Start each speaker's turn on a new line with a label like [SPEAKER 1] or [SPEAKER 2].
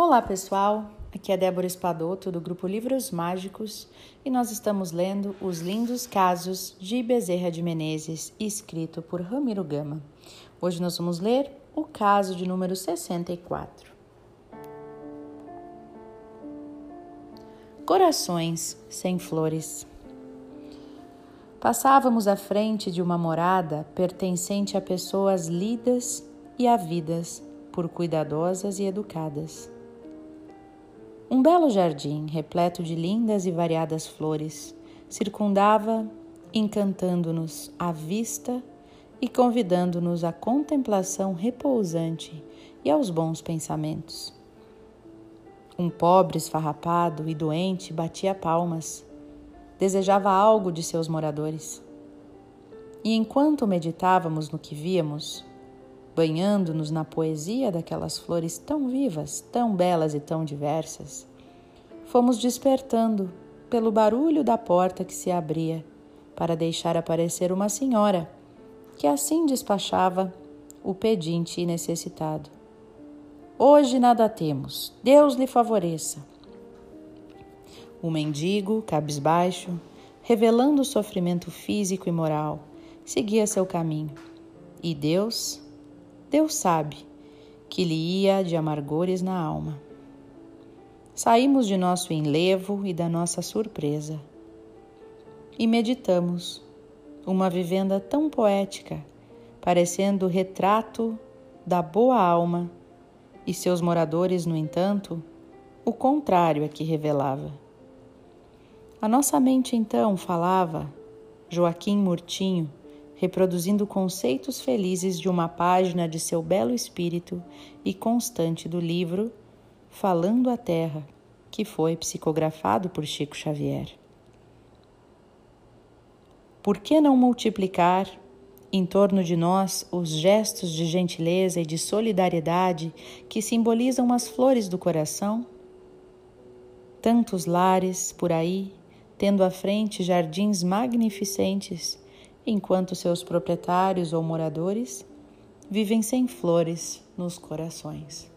[SPEAKER 1] Olá pessoal, aqui é Débora Espadoto do grupo Livros Mágicos e nós estamos lendo Os Lindos Casos de Bezerra de Menezes, escrito por Ramiro Gama. Hoje nós vamos ler o caso de número 64. Corações sem flores. Passávamos à frente de uma morada pertencente a pessoas lidas e havidas por cuidadosas e educadas. Um belo jardim, repleto de lindas e variadas flores, circundava, encantando-nos à vista e convidando-nos à contemplação repousante e aos bons pensamentos. Um pobre esfarrapado e doente batia palmas, desejava algo de seus moradores. E enquanto meditávamos no que víamos, banhando-nos na poesia daquelas flores tão vivas, tão belas e tão diversas, fomos despertando pelo barulho da porta que se abria para deixar aparecer uma senhora que assim despachava o pedinte necessitado. Hoje nada temos, Deus lhe favoreça. O mendigo, cabisbaixo, revelando o sofrimento físico e moral, seguia seu caminho. E Deus Deus sabe que lhe ia de amargores na alma. Saímos de nosso enlevo e da nossa surpresa e meditamos uma vivenda tão poética, parecendo o retrato da boa alma, e seus moradores, no entanto, o contrário é que revelava. A nossa mente então falava, Joaquim Murtinho, reproduzindo conceitos felizes de uma página de seu belo espírito e constante do livro Falando a Terra, que foi psicografado por Chico Xavier. Por que não multiplicar em torno de nós os gestos de gentileza e de solidariedade que simbolizam as flores do coração? Tantos lares por aí, tendo à frente jardins magnificentes enquanto seus proprietários ou moradores vivem sem flores nos corações.